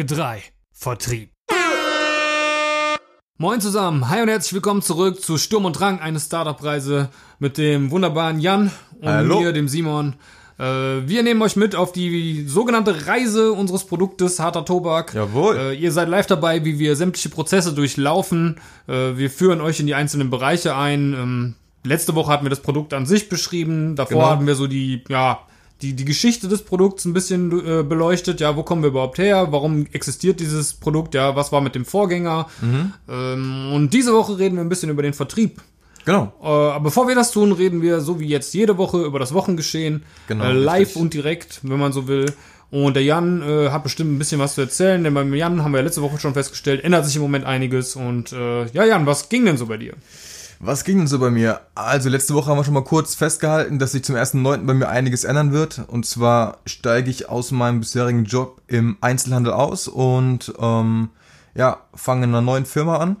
Folge 3. Vertrieb. Moin zusammen, hi und herzlich willkommen zurück zu Sturm und Drang, eine Startup-Reise mit dem wunderbaren Jan und Hallo. mir, dem Simon. Äh, wir nehmen euch mit auf die sogenannte Reise unseres Produktes Harter Tobak. Jawohl. Äh, ihr seid live dabei, wie wir sämtliche Prozesse durchlaufen. Äh, wir führen euch in die einzelnen Bereiche ein. Ähm, letzte Woche hatten wir das Produkt an sich beschrieben. Davor Genau. hatten wir so die, ja, die, die Geschichte des Produkts ein bisschen äh, beleuchtet. Ja, wo kommen wir überhaupt her? Warum existiert dieses Produkt? Ja, was war mit dem Vorgänger? Mhm. Ähm, und diese Woche reden wir ein bisschen über den Vertrieb. Genau. Äh, aber bevor wir das tun, reden wir so wie jetzt jede Woche über das Wochengeschehen. Genau, Äh, live richtig. und direkt, wenn man so will. Und der Jan äh, hat bestimmt ein bisschen was zu erzählen, denn beim Jan haben wir ja letzte Woche schon festgestellt, ändert sich im Moment einiges. Und äh, ja, Jan, was ging denn so bei dir? Was ging denn so bei mir? Also letzte Woche haben wir schon mal kurz festgehalten, dass sich zum 1.9. bei mir einiges ändern wird. Und zwar steige ich aus meinem bisherigen Job im Einzelhandel aus und ähm, ja, fange in einer neuen Firma an.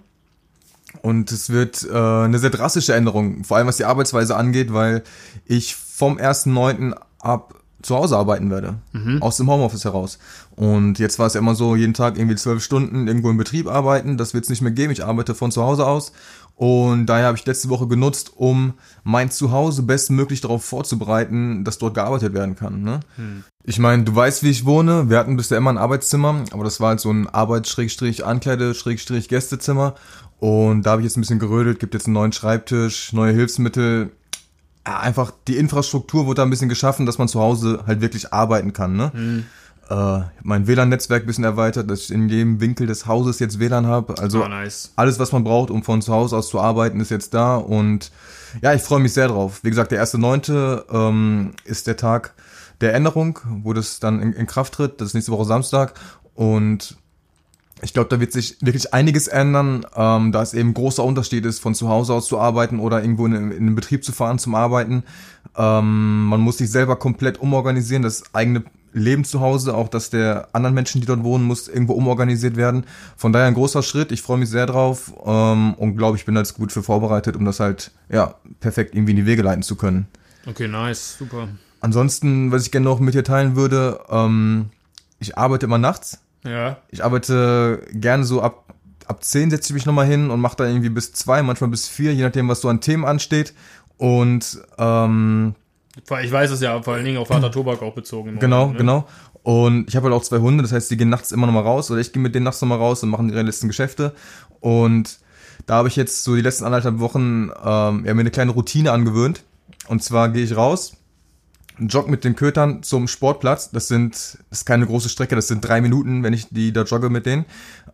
Und es wird äh, eine sehr drastische Änderung, vor allem was die Arbeitsweise angeht, weil ich vom 1.9. ab zu Hause arbeiten werde, aus dem Homeoffice heraus. Und jetzt war es ja immer so, jeden Tag irgendwie zwölf Stunden irgendwo im Betrieb arbeiten. Das wird es nicht mehr geben. Ich arbeite von zu Hause aus. Und daher habe ich letzte Woche genutzt, um mein Zuhause bestmöglich darauf vorzubereiten, dass dort gearbeitet werden kann. Ne? Ich meine, du weißt, wie ich wohne. Wir hatten bisher immer ein Arbeitszimmer, aber das war halt so ein Arbeits-Ankleide-Gästezimmer. Und da habe ich jetzt ein bisschen gerödelt, gibt jetzt einen neuen Schreibtisch, neue Hilfsmittel. Ja, einfach die Infrastruktur wurde da ein bisschen geschaffen, dass man zu Hause halt wirklich arbeiten kann. Ne? Äh, mein WLAN-Netzwerk ein bisschen erweitert, dass ich in jedem Winkel des Hauses jetzt WLAN habe. Also Ah, nice. alles, was man braucht, um von zu Hause aus zu arbeiten, ist jetzt da. Und ja, ich freue mich sehr drauf. Wie gesagt, der 1.9. Ähm, ist der Tag der Änderung, wo das dann in, in Kraft tritt. Das ist nächste Woche Samstag. Und ich glaube, da wird sich wirklich einiges ändern, ähm, da es eben großer Unterschied ist, von zu Hause aus zu arbeiten oder irgendwo in, in einen Betrieb zu fahren zum Arbeiten. Ähm, man muss sich selber komplett umorganisieren, das eigene Leben zu Hause, auch das der anderen Menschen, die dort wohnen, muss irgendwo umorganisiert werden. Von daher ein großer Schritt. Ich freue mich sehr drauf ähm, und glaube, ich bin da jetzt gut für vorbereitet, um das halt ja perfekt irgendwie in die Wege leiten zu können. Okay, nice, super. Ansonsten, was ich gerne noch mit dir teilen würde, ähm, ich arbeite immer nachts. Ja, Ich arbeite gerne so ab, ab 10 setze ich mich nochmal hin und mache da irgendwie bis 2, manchmal bis 4, je nachdem, was so an Themen ansteht. Und ähm, ich weiß es ja, vor allen Dingen auf Vater Tobak auch bezogen. genau, Moment, ne? genau. Und ich habe halt auch zwei Hunde, das heißt, die gehen nachts immer nochmal raus oder ich gehe mit denen nachts nochmal raus und machen ihre letzten Geschäfte. Und da habe ich jetzt so die letzten anderthalb Wochen ähm, ja, mir eine kleine Routine angewöhnt. Und zwar gehe ich raus, jogge mit den Kötern zum Sportplatz. Das sind, das ist keine große Strecke, das sind drei Minuten, wenn ich die da jogge mit denen.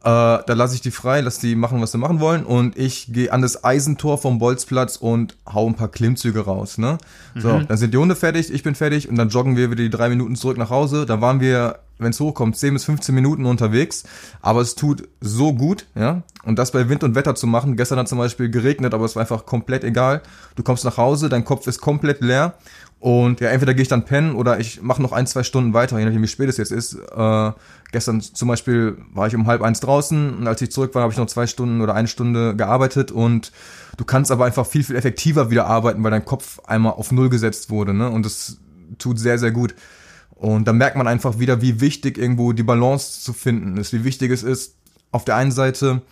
Äh, da lasse ich die frei, lasse die machen, was sie machen wollen. Und ich gehe an das Eisentor vom Bolzplatz und hau ein paar Klimmzüge raus. Ne? So, dann sind die Hunde fertig, ich bin fertig und dann joggen wir wieder die drei Minuten zurück nach Hause. Da waren wir, wenn es hochkommt, 10 bis 15 Minuten unterwegs. Aber es tut so gut, ja. Und das bei Wind und Wetter zu machen. Gestern hat zum Beispiel geregnet, aber es war einfach komplett egal. Du kommst nach Hause, dein Kopf ist komplett leer. Und ja, entweder gehe ich dann pennen oder ich mache noch ein, zwei Stunden weiter, je nachdem wie spät es jetzt ist. Äh, gestern zum Beispiel war ich um halb eins draußen und als ich zurück war, habe ich noch zwei Stunden oder eine Stunde gearbeitet und du kannst aber einfach viel, viel effektiver wieder arbeiten, weil dein Kopf einmal auf Null gesetzt wurde, ne? Und das tut sehr, sehr gut. Und da merkt man einfach wieder, wie wichtig irgendwo die Balance zu finden ist, wie wichtig es ist, auf der einen Seite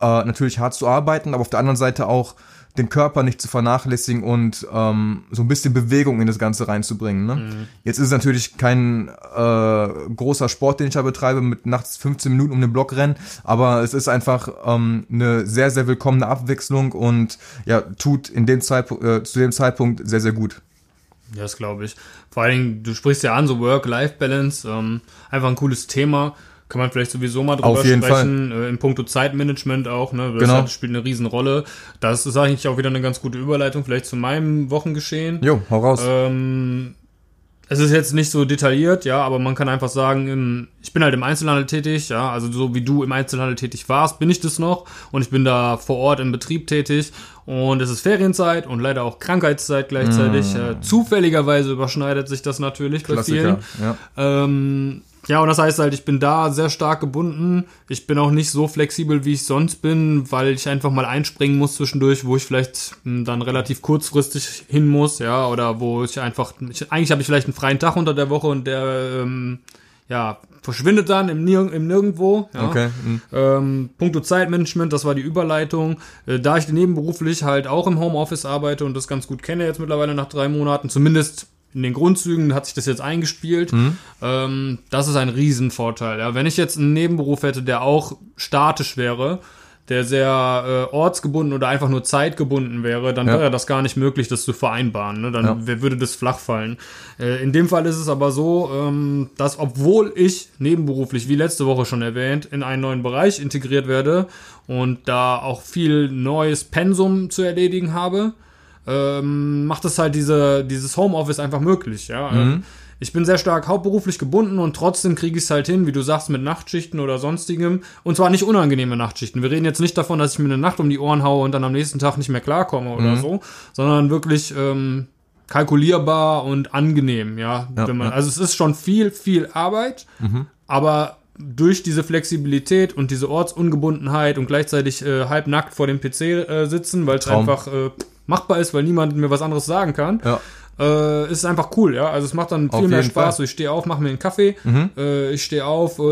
äh, natürlich hart zu arbeiten, aber auf der anderen Seite auch den Körper nicht zu vernachlässigen und ähm, so ein bisschen Bewegung in das Ganze reinzubringen. Ne? Jetzt ist es natürlich kein äh, großer Sport, den ich da betreibe, mit nachts 15 Minuten um den Block rennen, aber es ist einfach ähm, eine sehr, sehr willkommene Abwechslung und ja, tut in dem Zeitpunkt, äh, zu dem Zeitpunkt sehr, sehr gut. Ja, das glaube ich. Vor allen Dingen, du sprichst ja an, so Work-Life-Balance, ähm, einfach ein cooles Thema. Kann man vielleicht sowieso mal drüber Auf jeden sprechen, äh, in puncto Zeitmanagement auch, ne? Das Genau. hat, spielt eine Riesenrolle. Das ist eigentlich auch wieder eine ganz gute Überleitung, vielleicht zu meinem Wochengeschehen. Jo, hau raus. Ähm, es ist jetzt nicht so detailliert, ja, aber man kann einfach sagen, im, ich bin halt im Einzelhandel tätig, ja, also so wie du im Einzelhandel tätig warst, bin ich das noch und ich bin da vor Ort im Betrieb tätig und es ist Ferienzeit und leider auch Krankheitszeit gleichzeitig. Äh, zufälligerweise überschneidet sich das natürlich bei vielen. Klassiker. Ja. Ähm, ja, und das heißt halt, ich bin da sehr stark gebunden. Ich bin auch nicht so flexibel, wie ich sonst bin, weil ich einfach mal einspringen muss zwischendurch, wo ich vielleicht hm, dann relativ kurzfristig hin muss, ja, oder wo ich einfach, ich, eigentlich habe ich vielleicht einen freien Tag unter der Woche und der, ähm, ja, verschwindet dann im, Nir im Nirgendwo. Ja. Okay. mhm. Ähm, Punkto Zeitmanagement, das war die Überleitung. Äh, da ich nebenberuflich halt auch im Homeoffice arbeite und das ganz gut kenne jetzt mittlerweile nach drei Monaten, zumindest in den Grundzügen hat sich das jetzt eingespielt. Ähm, das ist ein Riesenvorteil. Ja. Wenn ich jetzt einen Nebenberuf hätte, der auch statisch wäre, der sehr äh, ortsgebunden oder einfach nur zeitgebunden wäre, dann Ja. wäre das gar nicht möglich, das zu vereinbaren. Ne? Dann Ja. würde das flach fallen. Äh, in dem Fall ist es aber so, ähm, dass obwohl ich nebenberuflich, wie letzte Woche schon erwähnt, in einen neuen Bereich integriert werde und da auch viel neues Pensum zu erledigen habe, ähm, macht es halt diese, dieses Homeoffice einfach möglich. Ja? Ähm, Ich bin sehr stark hauptberuflich gebunden und trotzdem kriege ich es halt hin, wie du sagst, mit Nachtschichten oder sonstigem. Und zwar nicht unangenehme Nachtschichten. Wir reden jetzt nicht davon, dass ich mir eine Nacht um die Ohren haue und dann am nächsten Tag nicht mehr klarkomme oder so, sondern wirklich ähm, kalkulierbar und angenehm, ja. Ja, Wenn man, ja. Also es ist schon viel, viel Arbeit, aber durch diese Flexibilität und diese Ortsungebundenheit und gleichzeitig äh, halbnackt vor dem PC äh, sitzen, weil es einfach äh, machbar ist, weil niemand mir was anderes sagen kann, Ja. äh, ist einfach cool, ja. Also es macht dann viel mehr Spaß. So, ich stehe auf, mache mir einen Kaffee, äh, ich stehe auf, äh,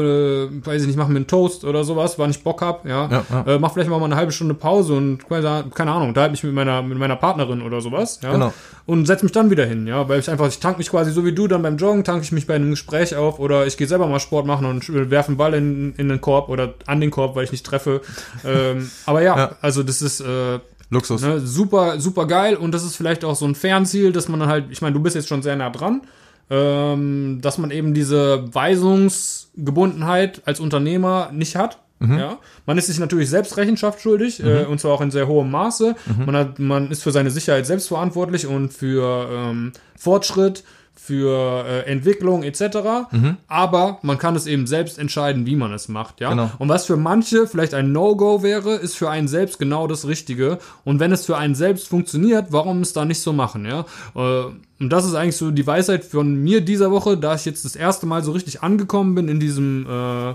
weiß ich nicht, mache mir einen Toast oder sowas, wann ich Bock hab, ja. Ja, ja. Äh, mach vielleicht mal mal eine halbe Stunde Pause und keine Ahnung, da halt mich mit meiner mit meiner Partnerin oder sowas, ja. Genau. Und setz mich dann wieder hin, ja, weil ich einfach, ich tank mich quasi so wie du dann beim Joggen, tank ich mich bei einem Gespräch auf oder ich gehe selber mal Sport machen und werfe einen Ball in, in den Korb oder an den Korb, weil ich nicht treffe. ähm, aber ja, Ja. also das ist äh, Luxus. Ne, super, super geil und das ist vielleicht auch so ein Fernziel, dass man dann halt, ich meine, du bist jetzt schon sehr nah dran, ähm, dass man eben diese Weisungsgebundenheit als Unternehmer nicht hat. Ja, man ist sich natürlich selbst Rechenschaft schuldig äh, und zwar auch in sehr hohem Maße. Man hat, man ist für seine Sicherheit selbst verantwortlich und für ähm, Fortschritt, für äh, Entwicklung etc. Aber man kann es eben selbst entscheiden, wie man es macht. Ja, Genau. und was für manche vielleicht ein No-Go wäre, ist für einen selbst genau das Richtige. Und wenn es für einen selbst funktioniert, warum es da nicht so machen, ja? Äh, Und das ist eigentlich so die Weisheit von mir dieser Woche, da ich jetzt das erste Mal so richtig angekommen bin in diesem äh,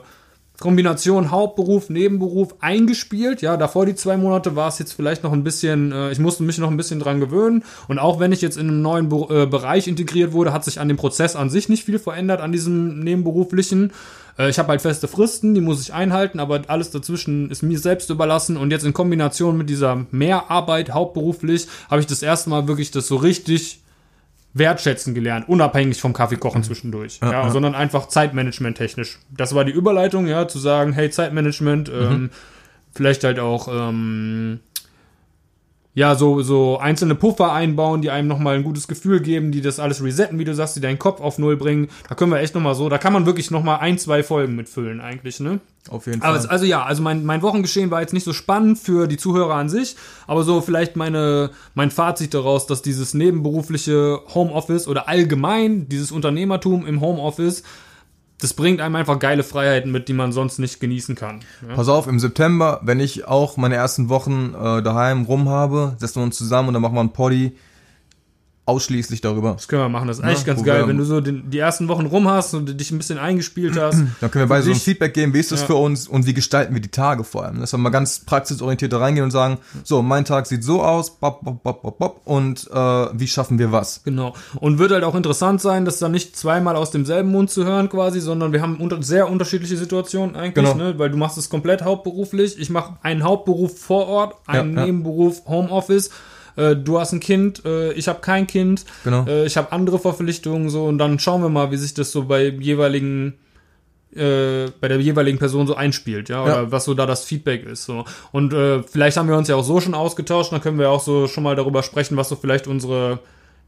Kombination Hauptberuf, Nebenberuf eingespielt. Ja, davor die zwei Monate war es jetzt vielleicht noch ein bisschen, äh, ich musste mich noch ein bisschen dran gewöhnen. Und auch wenn ich jetzt in einem neuen Be äh, Bereich integriert wurde, hat sich an dem Prozess an sich nicht viel verändert, an diesem nebenberuflichen. Äh, ich habe halt feste Fristen, die muss ich einhalten, aber alles dazwischen ist mir selbst überlassen. Und jetzt in Kombination mit dieser Mehrarbeit hauptberuflich habe ich das erste Mal wirklich das so richtig wertschätzen gelernt, unabhängig vom Kaffeekochen zwischendurch, ja, ja. sondern einfach Zeitmanagement technisch. Das war die Überleitung, ja, zu sagen, hey, Zeitmanagement, ähm, vielleicht halt auch, ähm, ja, so, so einzelne Puffer einbauen, die einem nochmal ein gutes Gefühl geben, die das alles resetten, wie du sagst, die deinen Kopf auf Null bringen. Da können wir echt nochmal so, da kann man wirklich nochmal ein, zwei Folgen mitfüllen eigentlich, ne? Auf jeden Fall. Es, also ja, also mein, mein Wochengeschehen war jetzt nicht so spannend für die Zuhörer an sich, aber so vielleicht meine, mein Fazit daraus, dass dieses nebenberufliche Homeoffice oder allgemein dieses Unternehmertum im Homeoffice, das bringt einem einfach geile Freiheiten mit, die man sonst nicht genießen kann. Ja? Pass auf, im September, wenn ich auch meine ersten Wochen äh, daheim rum habe, setzen wir uns zusammen und dann machen wir einen Poddy ausschließlich darüber. Das können wir machen, das ist echt Ja, ganz geil, wenn du so den, die ersten Wochen rum hast und dich ein bisschen eingespielt hast. Dann können wir beide so ein Feedback geben, wie ist das Ja. für uns und wie gestalten wir die Tage vor allem. Dass wir mal ganz praxisorientiert da reingehen und sagen, so, mein Tag sieht so aus, bop, bop, bop, bop, bop, und äh, wie schaffen wir was? Genau. Und wird halt auch interessant sein, das dann nicht zweimal aus demselben Mund zu hören quasi, sondern wir haben unter sehr unterschiedliche Situationen eigentlich, Genau. ne? weil du machst es komplett hauptberuflich. Ich mache einen Hauptberuf vor Ort, einen ja. Nebenberuf Homeoffice. Äh, Du hast ein Kind, äh, ich habe kein Kind, Genau. äh, ich habe andere Verpflichtungen so und dann schauen wir mal, wie sich das so bei jeweiligen äh, bei der jeweiligen Person so einspielt, ja, oder Ja. was so da das Feedback ist. So. Und äh, vielleicht haben wir uns ja auch so schon ausgetauscht, dann können wir auch so schon mal darüber sprechen, was so vielleicht unsere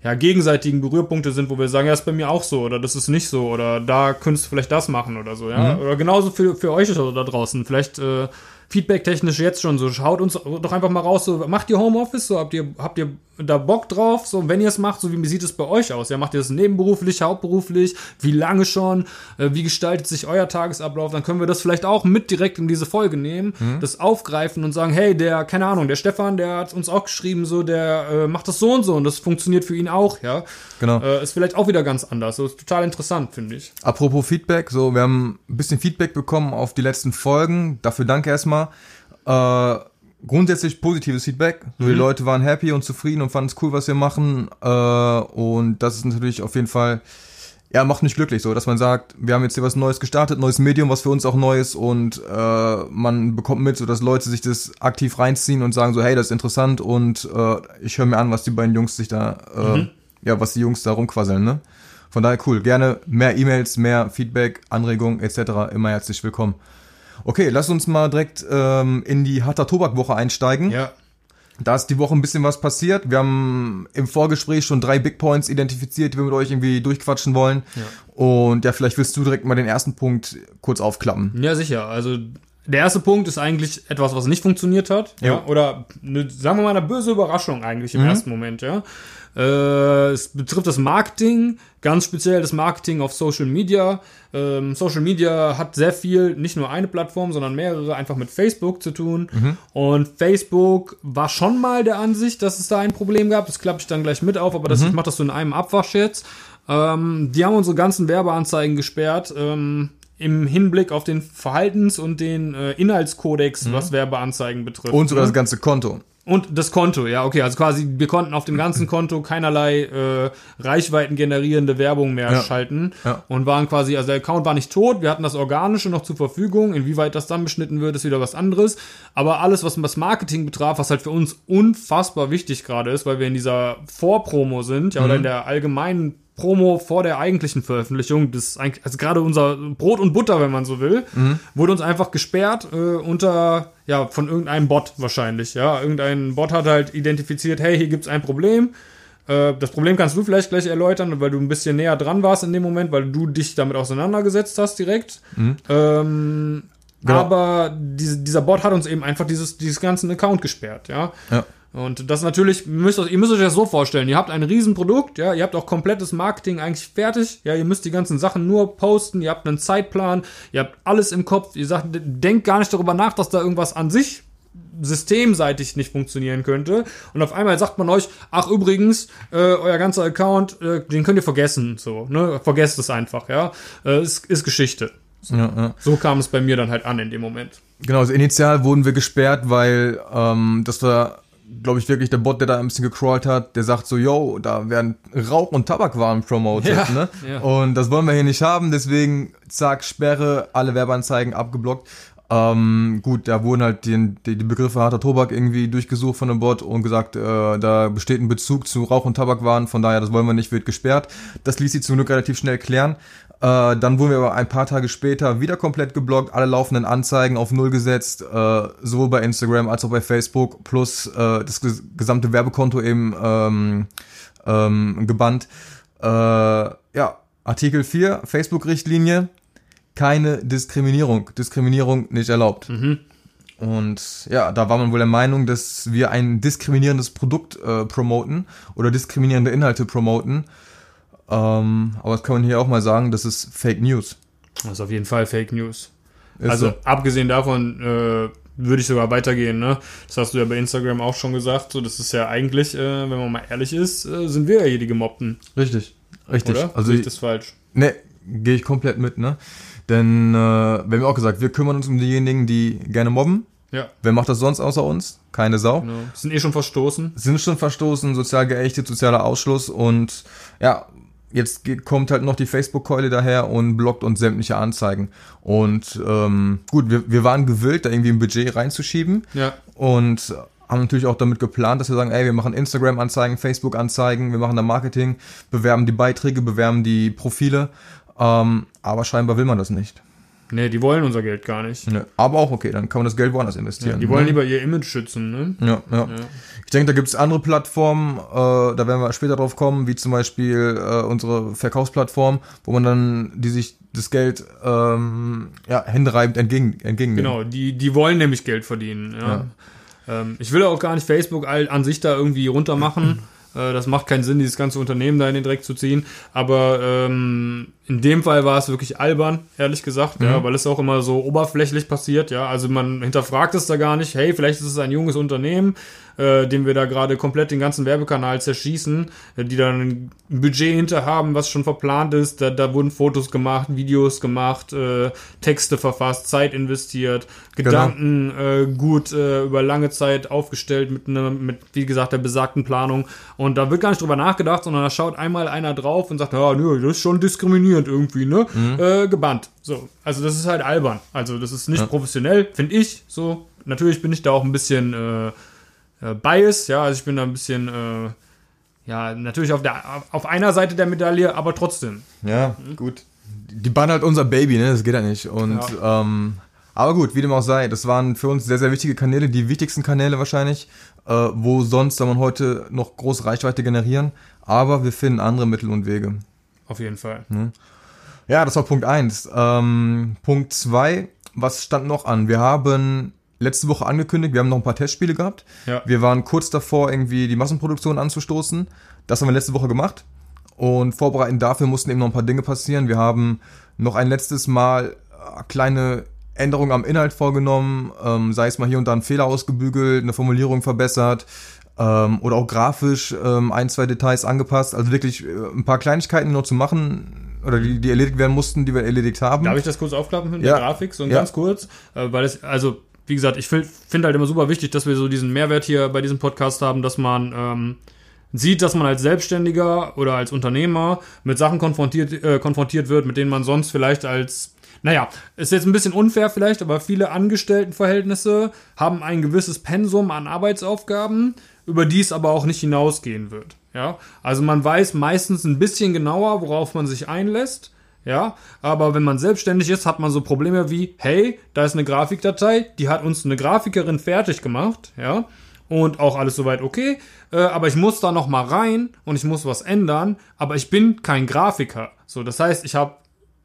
ja, gegenseitigen Berührpunkte sind, wo wir sagen, ja, ist bei mir auch so oder das ist nicht so oder da könntest du vielleicht das machen oder so, ja. Oder genauso für, für euch da draußen. Vielleicht äh, feedbacktechnisch jetzt schon so, schaut uns doch einfach mal raus, so, macht ihr Homeoffice, so, habt ihr, habt ihr da Bock drauf, so, wenn ihr es macht, so, wie sieht es bei euch aus? Ja, macht ihr das nebenberuflich, hauptberuflich, wie lange schon, äh, wie gestaltet sich euer Tagesablauf? Dann können wir das vielleicht auch mit direkt in diese Folge nehmen, das aufgreifen und sagen, hey, der, keine Ahnung, der Stefan, der hat uns auch geschrieben, so, der äh, macht das so und so und das funktioniert für ihn auch, ja. Genau. Äh, ist vielleicht auch wieder ganz anders, so, ist total interessant, finde ich. Apropos Feedback, so, wir haben ein bisschen Feedback bekommen auf die letzten Folgen. Dafür danke erstmal. Äh, grundsätzlich positives Feedback. So, Die Leute waren happy und zufrieden und fanden es cool, was wir machen. Äh, und das ist natürlich auf jeden Fall ja, macht mich glücklich, so, dass man sagt, wir haben jetzt hier was Neues gestartet, neues Medium, was für uns auch neu ist und äh, man bekommt mit, so dass Leute sich das aktiv reinziehen und sagen so, hey, das ist interessant und äh, ich höre mir an, was die beiden Jungs sich da, äh, mhm. ja, was die Jungs da rumquasseln, ne? Von daher cool. Gerne mehr E-Mails, mehr Feedback, Anregungen etc. Immer herzlich willkommen. Okay, lass uns mal direkt ähm, in die Harter Tobak-Woche einsteigen. Ja. Da ist die Woche ein bisschen was passiert. Wir haben im Vorgespräch schon drei Big Points identifiziert, die wir mit euch irgendwie durchquatschen wollen. Ja. Und ja, vielleicht willst du direkt mal den ersten Punkt kurz aufklappen. Ja, sicher. Also der erste Punkt ist eigentlich etwas, was nicht funktioniert hat. Ja. ja oder eine, sagen wir mal eine böse Überraschung eigentlich im mhm. ersten Moment, ja. Äh, es betrifft das Marketing, ganz speziell das Marketing auf Social Media. Ähm, Social Media hat sehr viel, nicht nur eine Plattform, sondern mehrere, einfach mit Facebook zu tun. Mhm. Und Facebook war schon mal der Ansicht, dass es da ein Problem gab. Das klappe ich dann gleich mit auf, aber das, mhm. ich mache das so in einem Abwasch jetzt. Ähm, die haben unsere ganzen Werbeanzeigen gesperrt. Ähm, im Hinblick auf den Verhaltens- und den äh, Inhaltskodex, mhm. was Werbeanzeigen betrifft. Und sogar ne? das ganze Konto. Und das Konto, ja, okay. Also quasi, wir konnten auf dem ganzen Konto keinerlei äh, Reichweiten generierende Werbung mehr ja. schalten. Ja. Und waren quasi, also der Account war nicht tot, wir hatten das Organische noch zur Verfügung. Inwieweit das dann beschnitten wird, ist wieder was anderes. Aber alles, was das Marketing betraf, was halt für uns unfassbar wichtig gerade ist, weil wir in dieser Vorpromo sind, ja, mhm. oder in der allgemeinen Promo vor der eigentlichen Veröffentlichung, das eigentlich, also gerade unser Brot und Butter, wenn man so will, mhm. wurde uns einfach gesperrt äh, unter, ja, von irgendeinem Bot wahrscheinlich, ja. Irgendein Bot hat halt identifiziert, hey, hier gibt's ein Problem. Äh, das Problem kannst du vielleicht gleich erläutern, weil du ein bisschen näher dran warst in dem Moment, weil du dich damit auseinandergesetzt hast direkt. Mhm. Ähm, genau. Aber diese, dieser Bot hat uns eben einfach dieses, dieses ganzen Account gesperrt, ja. Ja. Und das natürlich, müsst, ihr müsst euch das so vorstellen, ihr habt ein Riesenprodukt, ja, ihr habt auch komplettes Marketing eigentlich fertig, ja, ihr müsst die ganzen Sachen nur posten, ihr habt einen Zeitplan, ihr habt alles im Kopf, ihr sagt, denkt gar nicht darüber nach, dass da irgendwas an sich systemseitig nicht funktionieren könnte. Und auf einmal sagt man euch, ach übrigens, äh, euer ganzer Account, äh, den könnt ihr vergessen, so, ne, vergesst es einfach, ja, äh, ist, ist Geschichte. So. Ja, ja. so kam es bei mir dann halt an in dem Moment. Genau, also initial wurden wir gesperrt, weil ähm, das war glaube ich, wirklich der Bot, der da ein bisschen gecrawlt hat, der sagt so, yo, da werden Rauch- und Tabakwaren promoted, ja, ne? Ja. Und das wollen wir hier nicht haben, deswegen, zack, Sperre, alle Werbeanzeigen abgeblockt. Ähm, gut, da wurden halt die, die, die Begriffe harter Tobak irgendwie durchgesucht von dem Bot und gesagt, äh, da besteht ein Bezug zu Rauch- und Tabakwaren, von daher, das wollen wir nicht, wird gesperrt. Das ließ sich zum Glück relativ schnell klären. Äh, dann wurden wir aber ein paar Tage später wieder komplett geblockt, alle laufenden Anzeigen auf Null gesetzt, äh, sowohl bei Instagram als auch bei Facebook, plus äh, das gesamte Werbekonto eben ähm, ähm, gebannt. Äh, ja, Artikel 4, Facebook-Richtlinie, keine Diskriminierung. Diskriminierung nicht erlaubt. Mhm. Und ja, da war man wohl der Meinung, dass wir ein diskriminierendes Produkt äh, promoten oder diskriminierende Inhalte promoten. Ähm, aber das kann man hier auch mal sagen, das ist Fake News. Das ist auf jeden Fall Fake News. Ist also so. abgesehen davon äh, würde ich sogar weitergehen, ne? Das hast du ja bei Instagram auch schon gesagt. So, das ist ja eigentlich, äh, wenn man mal ehrlich ist, äh, sind wir ja hier die Gemobbten. Richtig, richtig. Oder? Also ich das falsch. Ne, gehe ich komplett mit, ne? Denn äh, wir haben auch gesagt, wir kümmern uns um diejenigen, die gerne mobben. Ja. Wer macht das sonst außer uns? Keine Sau. Genau. Sind eh schon verstoßen. Sind schon verstoßen, sozial geächtet, sozialer Ausschluss und ja, jetzt kommt halt noch die Facebook-Keule daher und blockt uns sämtliche Anzeigen. Und ähm, gut, wir, wir waren gewillt, da irgendwie ein Budget reinzuschieben. Ja. Und haben natürlich auch damit geplant, dass wir sagen, ey, wir machen Instagram-Anzeigen, Facebook-Anzeigen, wir machen da Marketing, bewerben die Beiträge, bewerben die Profile. Ähm, aber scheinbar will man das nicht. Nee, die wollen unser Geld gar nicht. Nee, aber auch okay, dann kann man das Geld woanders investieren. Ja, die wollen ne? lieber ihr Image schützen, ne? Ja, ja. ja. Ich denke, da gibt es andere Plattformen, äh, da werden wir später drauf kommen, wie zum Beispiel äh, unsere Verkaufsplattform, wo man dann, die sich das Geld ähm, ja, händereibend entgegen, entgegennimmt. Genau, die, die wollen nämlich Geld verdienen. Ja. Ähm, ich will auch gar nicht Facebook an sich da irgendwie runtermachen. Äh, das macht keinen Sinn, dieses ganze Unternehmen da in den Dreck zu ziehen. Aber ähm, in dem Fall war es wirklich albern, ehrlich gesagt, Mhm. ja, weil es auch immer so oberflächlich passiert, ja. Also man hinterfragt es da gar nicht, hey, vielleicht ist es ein junges Unternehmen, äh, dem wir da gerade komplett den ganzen Werbekanal zerschießen, äh, die dann ein Budget hinter haben, was schon verplant ist. Da, da wurden Fotos gemacht, Videos gemacht, äh, Texte verfasst, Zeit investiert, Genau. Gedanken äh, gut äh, über lange Zeit aufgestellt mit, ne, mit, wie gesagt, der besagten Planung. Und da wird gar nicht drüber nachgedacht, sondern da schaut einmal einer drauf und sagt, ja, nö, das ist schon diskriminierend irgendwie, ne? Äh, gebannt. So. Also das ist halt albern. Also das ist nicht professionell, finde ich. So. Natürlich bin ich da auch ein bisschen äh, äh, Bias, ja, also ich bin da ein bisschen, äh, ja, natürlich auf der auf einer Seite der Medaille, aber trotzdem. Ja, gut. Die bannen halt unser Baby, ne? Das geht ja nicht. Und ähm, aber gut, wie dem auch sei, das waren für uns sehr, sehr wichtige Kanäle, die wichtigsten Kanäle wahrscheinlich, äh, wo sonst soll man heute noch große Reichweite generieren. Aber wir finden andere Mittel und Wege. Auf jeden Fall. Ja, das war Punkt eins. Ähm, Punkt zwei, was stand noch an? Wir haben letzte Woche angekündigt, wir haben noch ein paar Testspiele gehabt. Ja. Wir waren kurz davor, irgendwie die Massenproduktion anzustoßen. Das haben wir letzte Woche gemacht. Und vorbereitend dafür mussten eben noch ein paar Dinge passieren. Wir haben noch ein letztes Mal äh, kleine Änderungen am Inhalt vorgenommen, ähm, sei es mal hier und da ein Fehler ausgebügelt, eine Formulierung verbessert ähm, oder auch grafisch ähm, ein, zwei Details angepasst. Also wirklich äh, ein paar Kleinigkeiten noch zu machen oder die, die erledigt werden mussten, die wir erledigt haben. Darf ich das kurz aufklappen mit Ja. der Grafik? So Ja. ganz kurz, äh, weil es, also, wie gesagt, ich finde halt immer super wichtig, dass wir so diesen Mehrwert hier bei diesem Podcast haben, dass man ähm, sieht, dass man als Selbstständiger oder als Unternehmer mit Sachen konfrontiert, äh, konfrontiert wird, mit denen man sonst vielleicht als naja, ist jetzt ein bisschen unfair vielleicht, aber viele Angestelltenverhältnisse haben ein gewisses Pensum an Arbeitsaufgaben, über die es aber auch nicht hinausgehen wird. Ja, also man weiß meistens ein bisschen genauer, worauf man sich einlässt. Ja, aber wenn man selbstständig ist, hat man so Probleme wie, hey, da ist eine Grafikdatei, die hat uns eine Grafikerin fertig gemacht, ja, und auch alles soweit okay, äh, aber ich muss da noch mal rein und ich muss was ändern, aber ich bin kein Grafiker. So, das heißt, ich habe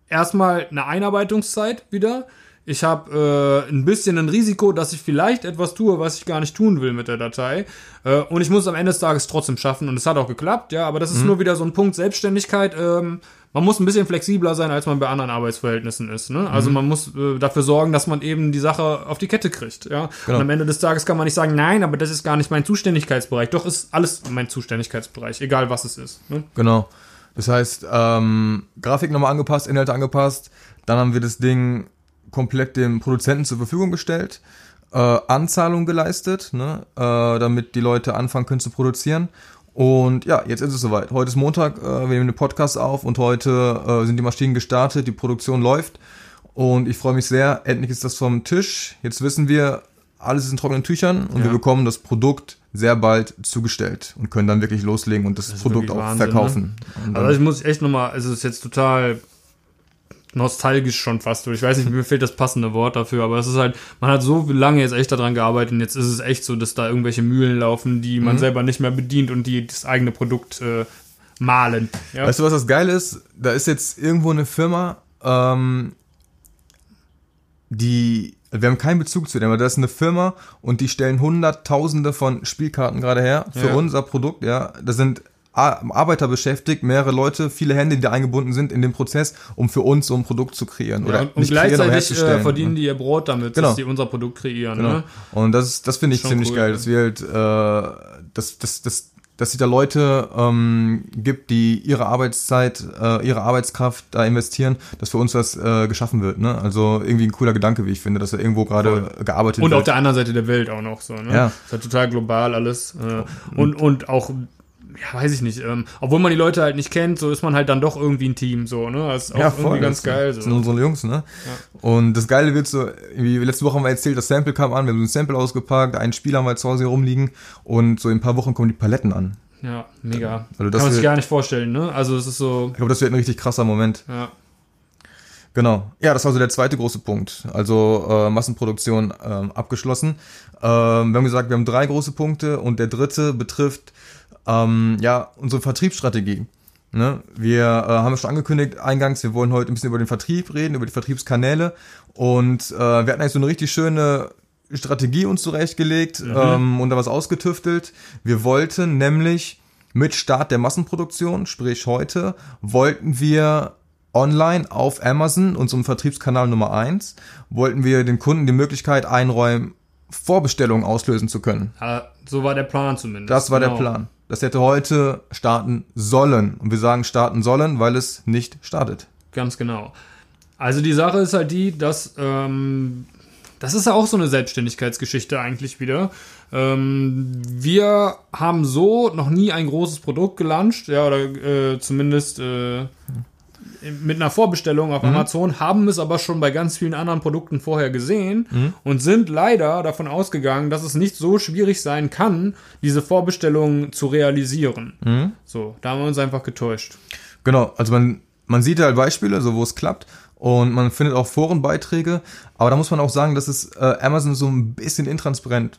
erstmal eine Einarbeitungszeit wieder. Ich habe äh, ein bisschen ein Risiko, dass ich vielleicht etwas tue, was ich gar nicht tun will mit der Datei. Äh, und ich muss es am Ende des Tages trotzdem schaffen. Und es hat auch geklappt, ja. Aber das ist nur wieder so ein Punkt Selbstständigkeit. Ähm, man muss ein bisschen flexibler sein, als man bei anderen Arbeitsverhältnissen ist. Ne? Also man muss äh, dafür sorgen, dass man eben die Sache auf die Kette kriegt. Ja? Und am Ende des Tages kann man nicht sagen, nein, aber das ist gar nicht mein Zuständigkeitsbereich. Doch ist alles mein Zuständigkeitsbereich, egal was es ist. Ne? Genau. Das heißt, ähm, Grafik nochmal angepasst, Inhalte angepasst. Dann haben wir das Ding komplett dem Produzenten zur Verfügung gestellt, äh, Anzahlung geleistet, ne, äh, damit die Leute anfangen können zu produzieren. Und ja, jetzt ist es soweit. Heute ist Montag, äh, wir nehmen den Podcast auf und heute äh, sind die Maschinen gestartet, die Produktion läuft. Und ich freue mich sehr, endlich ist das vom Tisch. Jetzt wissen wir, alles ist in trockenen Tüchern und Ja. wir bekommen das Produkt sehr bald zugestellt und können dann wirklich loslegen und das, ist Produkt auch Wahnsinn, verkaufen. Und Also ich muss echt nochmal, also es ist jetzt total nostalgisch schon fast. Ich weiß nicht, mir fehlt das passende Wort dafür, aber es ist halt, man hat so lange jetzt echt daran gearbeitet und jetzt ist es echt so, dass da irgendwelche Mühlen laufen, die Mhm. man selber nicht mehr bedient und die das eigene Produkt äh, malen. Ja? Weißt du, was das Geile ist? Da ist jetzt irgendwo eine Firma, ähm, die, wir haben keinen Bezug zu dem, aber das ist eine Firma und die stellen Hunderttausende von Spielkarten gerade her für Ja. unser Produkt, ja. Da sind Arbeiter beschäftigt, mehrere Leute, viele Hände, die da eingebunden sind in den Prozess, um für uns so ein Produkt zu kreieren. ja, Oder und, und nicht kreieren, gleichzeitig äh, verdienen die ihr Brot damit, Genau. dass die unser Produkt kreieren. Genau. Ne? Und das, ist- das finde ich Schon ziemlich cool, geil, ja. dass wir halt, äh, dass, dass, dass, dass es da Leute ähm, gibt, die ihre Arbeitszeit, äh, ihre Arbeitskraft da investieren, dass für uns was äh, geschaffen wird. Ne? Also irgendwie ein cooler Gedanke, wie ich finde, dass da irgendwo gerade gearbeitet Und wird. auf der anderen Seite der Welt auch noch so. Ne? Ja. Ist halt total global alles. Äh, und, und auch, ja, weiß ich nicht, ähm, obwohl man die Leute halt nicht kennt, so ist man halt dann doch irgendwie ein Team, so, ne? Das ist auch irgendwie ganz geil. Das sind So. unsere Jungs, ne? Und das Geile wird so, wie letzte Woche haben wir erzählt, das Sample kam an, wir haben so ein Sample ausgepackt, ein Spiel haben wir zu Hause hier rumliegen und so in ein paar Wochen kommen die Paletten an. Ja, mega. Also das Kann man sich gar nicht vorstellen, ne? Also es ist so, Ich glaube, das wird ein richtig krasser Moment. ja. Genau. Ja, das war so der zweite große Punkt. Also äh, Massenproduktion ähm, abgeschlossen. Ähm, wir haben gesagt, wir haben drei große Punkte und der dritte betrifft ähm, ja unsere Vertriebsstrategie. Ne? Wir äh, haben schon angekündigt eingangs, wir wollen heute ein bisschen über den Vertrieb reden, über die Vertriebskanäle und äh, wir hatten eigentlich so eine richtig schöne Strategie uns zurechtgelegt ähm, und da was ausgetüftelt. Wir wollten nämlich mit Start der Massenproduktion, sprich heute, wollten wir online auf Amazon, unserem Vertriebskanal Nummer eins, wollten wir den Kunden die Möglichkeit einräumen, Vorbestellungen auslösen zu können. Ja, so war der Plan zumindest. Das war Genau. der Plan. Das hätte heute starten sollen. Und wir sagen starten sollen, weil es nicht startet. Ganz genau. Also die Sache ist halt die, dass ähm, das ist ja auch so eine Selbstständigkeitsgeschichte eigentlich wieder. Ähm, wir haben so noch nie ein großes Produkt gelauncht, ja, oder äh, zumindest äh, mit einer Vorbestellung auf Amazon, haben es aber schon bei ganz vielen anderen Produkten vorher gesehen und sind leider davon ausgegangen, dass es nicht so schwierig sein kann, diese Vorbestellung zu realisieren. So, da haben wir uns einfach getäuscht. Genau, also man, man sieht halt Beispiele, so wo es klappt. Und man findet auch Forenbeiträge. Aber da muss man auch sagen, dass es äh, Amazon so ein bisschen intransparent,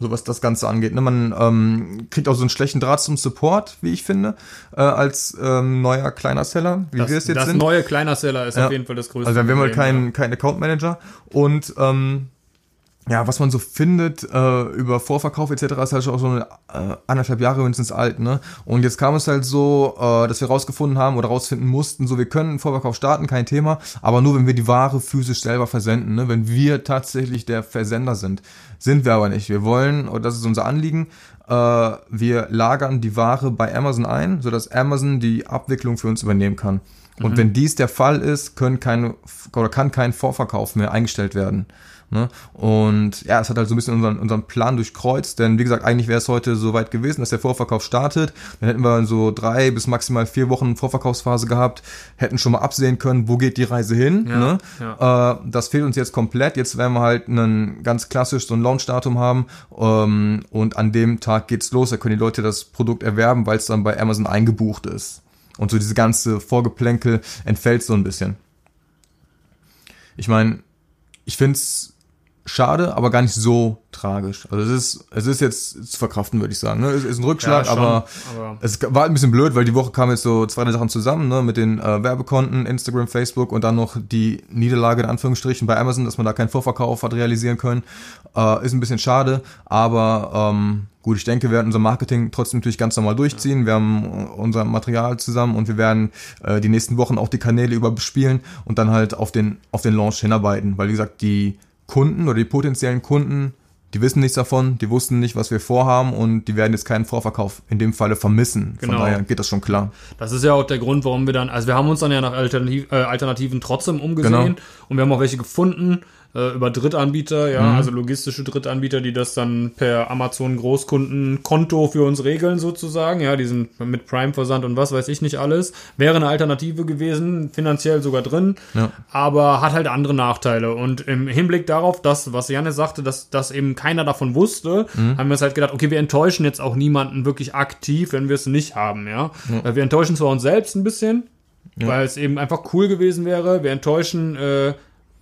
so was das Ganze angeht. Ne? Man ähm, kriegt auch so einen schlechten Draht zum Support, wie ich finde, äh, als ähm, neuer kleiner Seller, wie Das, wir es jetzt das sind. neue Kleiner Seller ist Ja. auf jeden Fall das größte. Also wir haben halt Problem, keinen kein Account Manager und ähm, ja, was man so findet äh, über Vorverkauf etc. ist halt schon auch so eine äh, anderthalb Jahre mindestens alt, ne? Und jetzt kam es halt so, äh, dass wir rausgefunden haben oder rausfinden mussten, so wir können einen Vorverkauf starten, kein Thema, aber nur wenn wir die Ware physisch selber versenden, ne? Wenn wir tatsächlich der Versender sind. Sind wir aber nicht. Wir wollen, und das ist unser Anliegen, äh, wir lagern die Ware bei Amazon ein, sodass Amazon die Abwicklung für uns übernehmen kann. Und wenn dies der Fall ist, können keine, oder kann kein Vorverkauf mehr eingestellt werden. Ne? Und ja, es hat halt so ein bisschen unseren, unseren Plan durchkreuzt, denn wie gesagt, eigentlich wäre es heute so weit gewesen, dass der Vorverkauf startet. Dann hätten wir so drei bis maximal vier Wochen Vorverkaufsphase gehabt, hätten schon mal absehen können, wo geht die Reise hin. Ja, ne? ja. Äh, das fehlt uns jetzt komplett. Jetzt werden wir halt einen ganz klassisch so ein Launchdatum haben ähm, und an dem Tag geht's los. Da können die Leute das Produkt erwerben, weil es dann bei Amazon eingebucht ist. Und so diese ganze Vorgeplänkel entfällt so ein bisschen. Ich meine, ich find's schade, aber gar nicht so tragisch. Also es ist, es ist jetzt zu verkraften, würde ich sagen. Ne? Es ist ein Rückschlag, Ja, schon, aber, aber- es war ein bisschen blöd, weil die Woche kamen jetzt so zwei drei Sachen zusammen, ne? mit den äh, Werbekonten, Instagram, Facebook und dann noch die Niederlage in Anführungsstrichen bei Amazon, dass man da keinen Vorverkauf hat realisieren können. Äh, ist ein bisschen schade, aber ähm, gut, ich denke, wir werden unser Marketing trotzdem natürlich ganz normal durchziehen. Wir haben unser Material zusammen und wir werden äh, die nächsten Wochen auch die Kanäle über bespielen und dann halt auf den, auf den Launch hinarbeiten, weil wie gesagt, die Kunden oder die potenziellen Kunden, die wissen nichts davon, die wussten nicht, was wir vorhaben und die werden jetzt keinen Vorverkauf in dem Falle vermissen. Von Genau. daher geht das schon klar. Das ist ja auch der Grund, warum wir dann, also wir haben uns dann ja nach Alternativ, äh, Alternativen trotzdem umgesehen Genau. und wir haben auch welche gefunden äh, über Drittanbieter, ja, also logistische Drittanbieter, die das dann per Amazon Großkundenkonto für uns regeln sozusagen, ja, die sind mit Prime Versand und was weiß ich nicht alles. Wäre eine Alternative gewesen, finanziell sogar drin, Ja. aber hat halt andere Nachteile und im Hinblick darauf, dass, was Janne sagte, dass, dass eben keiner davon wusste, haben wir uns halt gedacht, okay, wir enttäuschen jetzt auch niemanden wirklich aktiv, wenn wir es nicht haben, ja. Äh, Wir enttäuschen zwar uns selbst ein bisschen, weil es eben einfach cool gewesen wäre. Wir enttäuschen äh,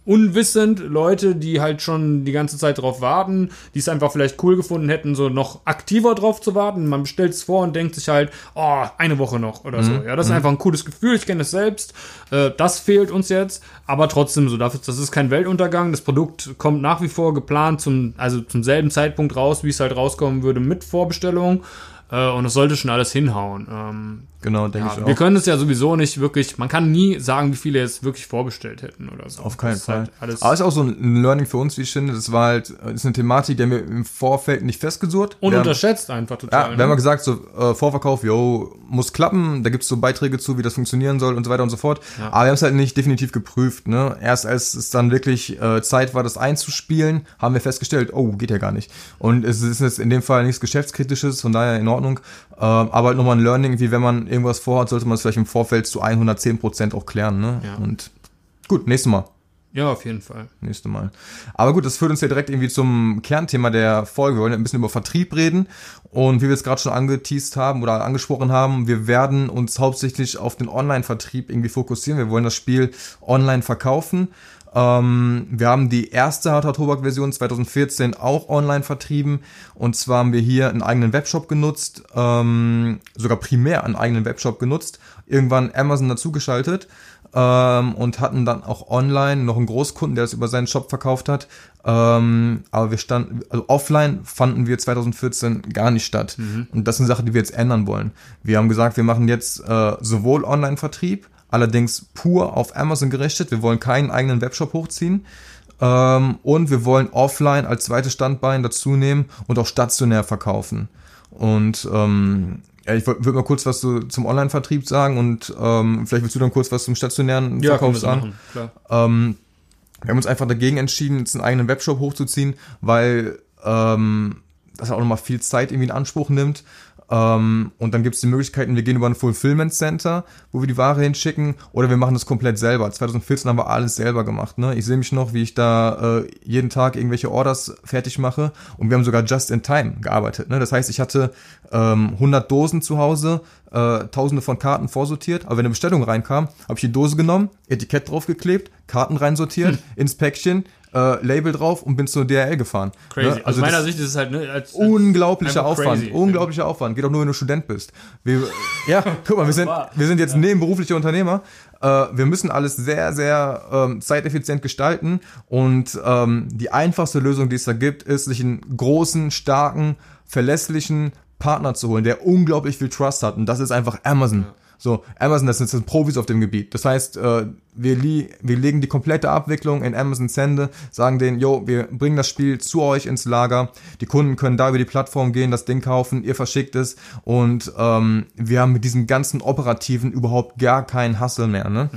unwissend Leute, die halt schon die ganze Zeit drauf warten, die es einfach vielleicht cool gefunden hätten, so noch aktiver drauf zu warten. Man bestellt es vor und denkt sich halt, oh, eine Woche noch oder so. Ja, das ist einfach ein cooles Gefühl. Ich kenne es selbst. Äh, das fehlt uns jetzt, aber trotzdem so. Dafür, das ist kein Weltuntergang. Das Produkt kommt nach wie vor geplant zum, also zum selben Zeitpunkt raus, wie es halt rauskommen würde mit Vorbestellung. Äh, und es sollte schon alles hinhauen. Ähm, Genau, denke ich ja, auch. wir können es ja sowieso nicht wirklich, man kann nie sagen, wie viele jetzt wirklich vorbestellt hätten oder so. Auf keinen Das ist Fall. Halt Aber es ist auch so ein Learning für uns, wie ich finde. Das war halt, das ist eine Thematik, die haben wir im Vorfeld nicht festgesurrt. und Wir haben- unterschätzt einfach total. Ja, wir haben ne? gesagt, so äh, Vorverkauf, yo, muss klappen, da gibt's so Beiträge zu, wie das funktionieren soll und so weiter und so fort. Aber wir haben es halt nicht definitiv geprüft. Ne? Erst als es dann wirklich äh, Zeit war, das einzuspielen, haben wir festgestellt, oh, geht ja gar nicht. Und es ist jetzt in dem Fall nichts Geschäftskritisches, von daher in Ordnung. Äh, aber halt nochmal ein Learning, wie wenn man irgendwas vorhat, sollte man es vielleicht im Vorfeld zu 110% auch klären. Ne? Ja. Und gut, nächstes Mal ja, auf jeden Fall. nächste Mal. Aber gut, das führt uns ja direkt irgendwie zum Kernthema der Folge. Wir wollen ja ein bisschen über Vertrieb reden. Und wie wir es gerade schon angeteased haben oder angesprochen haben, wir werden uns hauptsächlich auf den Online-Vertrieb irgendwie fokussieren. Wir wollen das Spiel online verkaufen. Ähm, wir haben die erste Harter Tobak-Version 2014 auch online vertrieben. Und zwar haben wir hier einen eigenen Webshop genutzt, ähm, sogar primär einen eigenen Webshop genutzt, irgendwann Amazon dazugeschaltet ähm, und hatten dann auch online noch einen Großkunden, der das über seinen Shop verkauft hat. Ähm, aber wir standen, also offline fanden wir 2014 gar nicht statt. Und das ist eine Sache, die wir jetzt ändern wollen. Wir haben gesagt, wir machen jetzt äh, sowohl Online-Vertrieb allerdings pur auf Amazon gerichtet. Wir wollen keinen eigenen Webshop hochziehen. Ähm, und wir wollen offline als zweites Standbein dazu nehmen und auch stationär verkaufen. Und ähm, ja, ich würde mal kurz was so zum Online-Vertrieb sagen und ähm, vielleicht willst du dann kurz was zum stationären Ja, Verkauf sagen. machen. Ähm, wir haben uns einfach dagegen entschieden, jetzt einen eigenen Webshop hochzuziehen, weil ähm, das auch nochmal viel Zeit irgendwie in Anspruch nimmt. Ähm, und dann gibt es die Möglichkeiten, wir gehen über ein Fulfillment Center, wo wir die Ware hinschicken, oder wir machen das komplett selber. 2014 haben wir alles selber gemacht. Ne? Ich sehe mich noch, wie ich da äh, jeden Tag irgendwelche Orders fertig mache und wir haben sogar just in time gearbeitet. Ne? Das heißt, ich hatte ähm, 100 Dosen zu Hause, äh, tausende von Karten vorsortiert, aber wenn eine Bestellung reinkam, habe ich die Dose genommen, Etikett draufgeklebt, Karten reinsortiert, Hm. ins Päckchen, äh, Label drauf und bin zur DRL gefahren. Crazy. Ne? Aus meiner das- Sicht ist es halt, ne, als, als Unglaublicher Aufwand. crazy. Unglaublicher Aufwand. Geht auch nur, wenn du Student bist. Wir, ja, guck mal, wir sind, wir sind jetzt nebenberufliche Unternehmer. Äh, wir müssen alles sehr, sehr ähm, zeiteffizient gestalten. Und ähm, die einfachste Lösung, die es da gibt, ist, sich einen großen, starken, verlässlichen Partner zu holen, der unglaublich viel Trust hat. Und das ist einfach Amazon. So, Amazon, das sind, das Profis auf dem Gebiet. Das heißt, äh, wir, wir legen die komplette Abwicklung in Amazons Hände, sagen denen, yo, wir bringen das Spiel zu euch ins Lager. Die Kunden können da über die Plattform gehen, das Ding kaufen, ihr verschickt es und ähm, wir haben mit diesem ganzen Operativen überhaupt gar keinen Hustle mehr. Ne?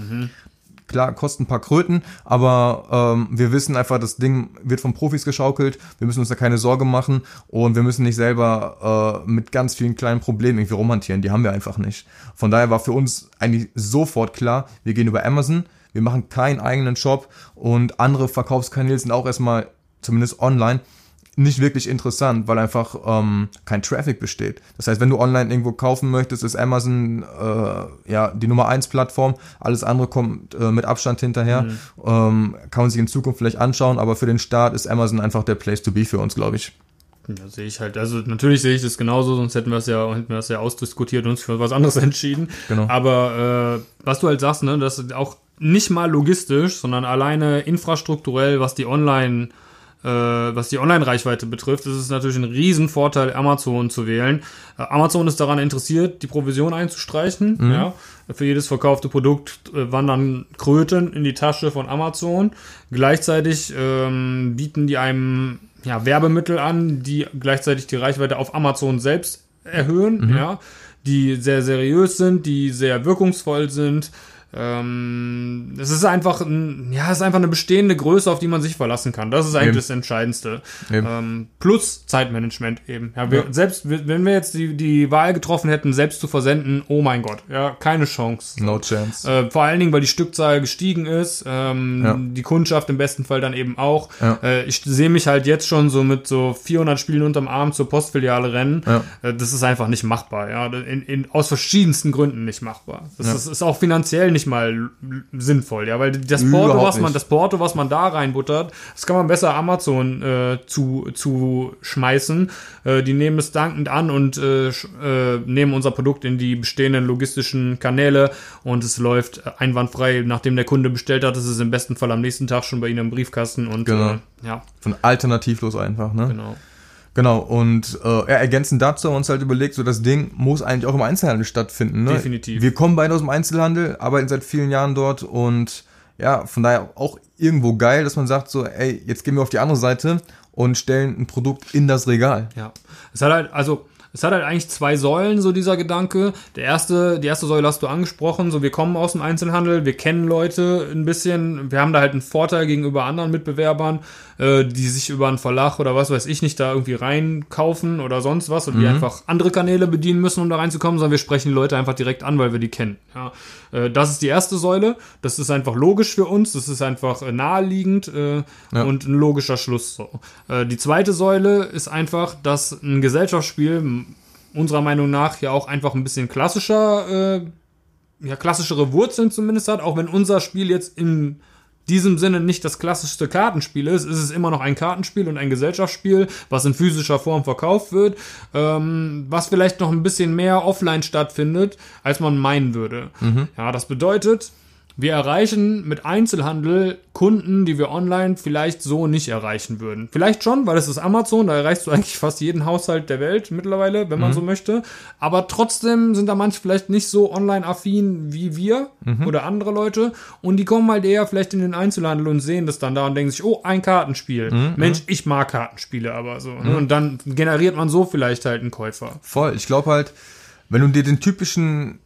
Klar, kosten ein paar Kröten, aber ähm, wir wissen einfach, das Ding wird von Profis geschaukelt. Wir müssen uns da keine Sorge machen und wir müssen nicht selber äh, mit ganz vielen kleinen Problemen irgendwie rumhantieren. Die haben wir einfach nicht. Von daher war für uns eigentlich sofort klar, wir gehen über Amazon, wir machen keinen eigenen Shop und andere Verkaufskanäle sind auch erstmal, zumindest online, nicht wirklich interessant, weil einfach ähm, kein Traffic besteht. Das heißt, wenn du online irgendwo kaufen möchtest, ist Amazon äh, ja die Nummer eins Plattform. Alles andere kommt äh, mit Abstand hinterher. Ähm, kann man sich in Zukunft vielleicht anschauen, aber für den Start ist Amazon einfach der Place to be für uns, glaube ich. Ja, sehe ich halt. Also natürlich sehe ich das genauso, sonst hätten wir es ja, hätten wir es ja ausdiskutiert und uns für was anderes entschieden. Genau. Aber äh, was du halt sagst, ne, das ist auch nicht mal logistisch, sondern alleine infrastrukturell, was die Online äh, was die Online-Reichweite betrifft, ist es natürlich ein Riesenvorteil, Amazon zu wählen. Äh, Amazon ist daran interessiert, die Provision einzustreichen. Ja. Für jedes verkaufte Produkt äh, wandern Kröten in die Tasche von Amazon. Gleichzeitig ähm, bieten die einem ja, Werbemittel an, die gleichzeitig die Reichweite auf Amazon selbst erhöhen, ja, die sehr seriös sind, die sehr wirkungsvoll sind. Ähm, es ist einfach, ein, ja, es ist einfach eine bestehende Größe, auf die man sich verlassen kann. Das ist eigentlich Eben. das Entscheidendste. Ähm, plus Zeitmanagement eben. Ja, wir, Ja. Selbst wenn wir jetzt die, die Wahl getroffen hätten, selbst zu versenden, oh mein Gott, ja, keine Chance. No chance. Äh, vor allen Dingen, weil die Stückzahl gestiegen ist, ähm, Ja. die Kundschaft im besten Fall dann eben auch. Ja. Äh, ich sehe mich halt jetzt schon so mit so 400 Spielen unterm Arm zur Postfiliale rennen. Äh, das ist einfach nicht machbar, ja, in, in, aus verschiedensten Gründen nicht machbar. Das ist, ist auch finanziell nicht mal l- sinnvoll, ja, weil das Porto, Überhaupt was man, nicht. das Porto, was man da reinbuttert, das kann man besser Amazon äh, zu, zu schmeißen. Äh, die nehmen es dankend an und äh, äh, nehmen unser Produkt in die bestehenden logistischen Kanäle und es läuft einwandfrei. Nachdem der Kunde bestellt hat, ist es im besten Fall am nächsten Tag schon bei Ihnen im Briefkasten und Genau. äh, ja, Von alternativlos einfach, ne? genau. Genau, und äh, ja, ergänzend dazu haben wir uns halt überlegt, so das Ding muss eigentlich auch im Einzelhandel stattfinden. Ne? Definitiv. Wir kommen beide aus dem Einzelhandel, arbeiten seit vielen Jahren dort und ja, von daher auch irgendwo geil, dass man sagt so, ey, jetzt gehen wir auf die andere Seite und stellen ein Produkt in das Regal. Ja. Es hat halt, also, es hat halt eigentlich zwei Säulen, so dieser Gedanke. Der erste, die erste Säule hast du angesprochen, so wir kommen aus dem Einzelhandel, wir kennen Leute ein bisschen, wir haben da halt einen Vorteil gegenüber anderen Mitbewerbern, äh, die sich über einen Verlag oder was weiß ich nicht da irgendwie reinkaufen oder sonst was und die einfach andere Kanäle bedienen müssen, um da reinzukommen, sondern wir sprechen die Leute einfach direkt an, weil wir die kennen. Ja. Äh, das ist die erste Säule. Das ist einfach logisch für uns, das ist einfach äh, naheliegend äh, Ja. und ein logischer Schluss. So. Äh, die zweite Säule ist einfach, dass ein Gesellschaftsspiel unserer Meinung nach ja auch einfach ein bisschen klassischer, äh, ja, klassischere Wurzeln zumindest hat, auch wenn unser Spiel jetzt in diesem Sinne nicht das klassischste Kartenspiel ist, ist es immer noch ein Kartenspiel und ein Gesellschaftsspiel, was in physischer Form verkauft wird, ähm, was vielleicht noch ein bisschen mehr offline stattfindet, als man meinen würde. Ja, das bedeutet, wir erreichen mit Einzelhandel Kunden, die wir online vielleicht so nicht erreichen würden. Vielleicht schon, weil es ist Amazon, da erreichst du eigentlich fast jeden Haushalt der Welt mittlerweile, wenn man so möchte. Aber trotzdem sind da manche vielleicht nicht so online-affin wie wir oder andere Leute. Und die kommen halt eher vielleicht in den Einzelhandel und sehen das dann da und denken sich, oh, ein Kartenspiel. Mensch, ich mag Kartenspiele aber so. Ne? Und dann generiert man so vielleicht halt einen Käufer. Voll. Ich glaube halt, wenn du dir den typischen